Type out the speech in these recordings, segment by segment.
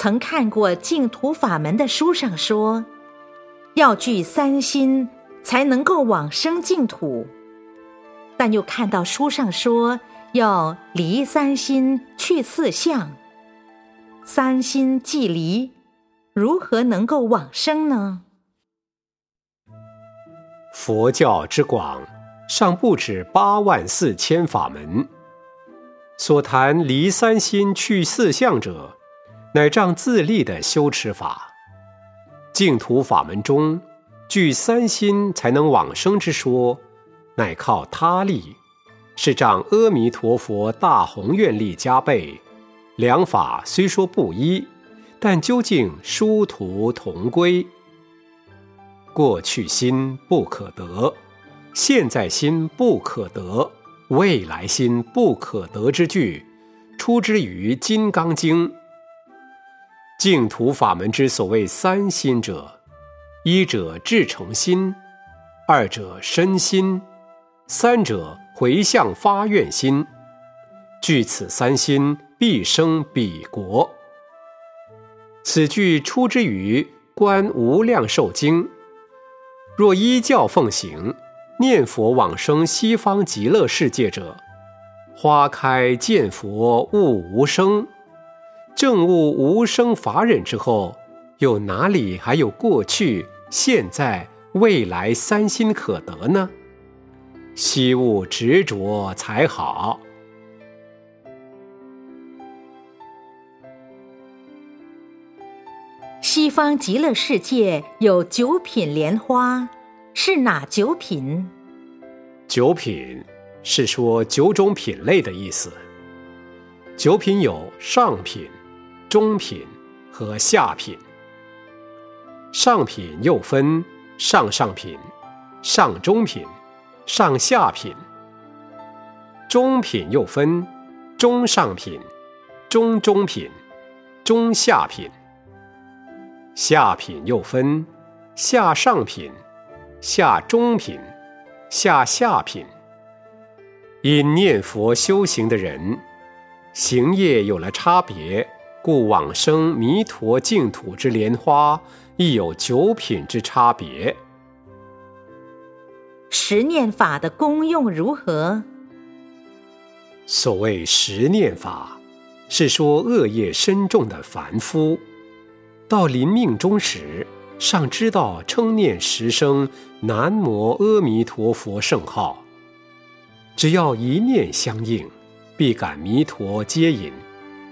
曾看过净土法门的书上说，要具三心才能够往生净土，但又看到书上说要离三心去四相，三心既离，如何能够往生呢？佛教之广，尚不止八万四千法门。所谈离三心去四相者，乃仗自立的修持法。净土法门中，具三心才能往生之说，乃靠他力，是仗阿弥陀佛大宏愿力加倍。两法虽说不一，但究竟殊途同归。过去心不可得，现在心不可得，未来心不可得之句，出之于《金刚经》。净土法门之所谓三心者，一者至诚心，二者身心，三者回向发愿心。具此三心，必生彼国。此句出之于《观无量寿经》。若依教奉行，念佛往生西方极乐世界者，花开见佛悟无生，正悟无生法忍之后，又哪里还有过去、现在、未来三心可得呢？惜勿执着才好。西方极乐世界有九品莲花，是哪九品？九品是说九种品类的意思。九品有上品、中品和下品。上品又分上上品、上中品、上下品。中品又分中上品、中中品、中下品。下品又分下上品、下中品、下下品。因念佛修行的人，行业有了差别，故往生弥陀净土之莲花亦有九品之差别。十念法的功用如何？所谓十念法，是说恶业深重的凡夫。到临命终时，尚知道称念十声南无阿弥陀佛圣号，只要一念相应，必感弥陀接引，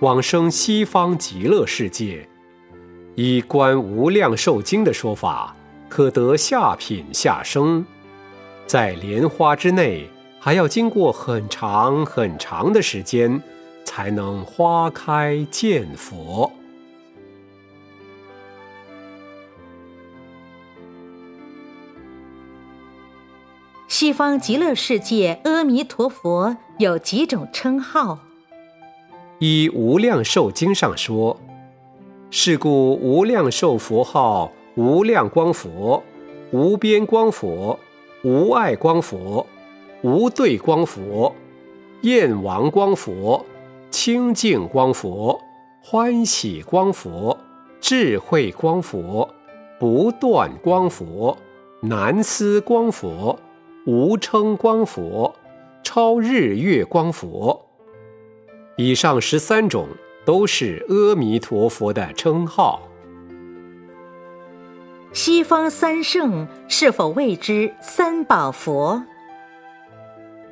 往生西方极乐世界。以观无量寿经的说法，可得下品下生，在莲花之内，还要经过很长很长的时间，才能花开见佛。西方极乐世界阿弥陀佛有几种称号？依《无量寿经》上说，是故无量寿佛号无量光佛、无边光佛、无碍光佛、无对光佛、焰王光佛、清净光佛、欢喜光佛、智慧光佛、不断光佛、难思光佛。无称光佛，超日月光佛。以上十三种都是阿弥陀佛的称号。西方三圣是否谓之三宝佛？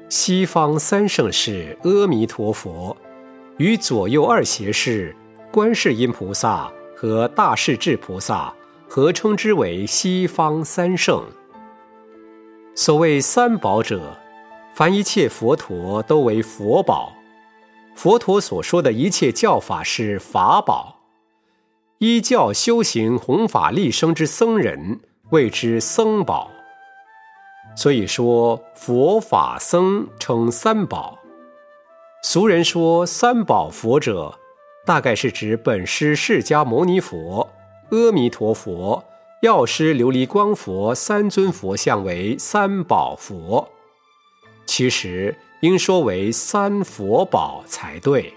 西方三圣是阿弥陀佛与左右二胁侍观世音菩萨和大势至菩萨合称之为西方三圣。所谓三宝者，凡一切佛陀都为佛宝。佛陀所说的一切教法是法宝，依教修行弘法立生之僧人谓之僧宝。所以说佛法僧称三宝。俗人说三宝佛者，大概是指本师释迦牟尼佛、阿弥陀佛。药师琉璃光佛三尊佛像为三宝佛，其实应说为三佛宝才对。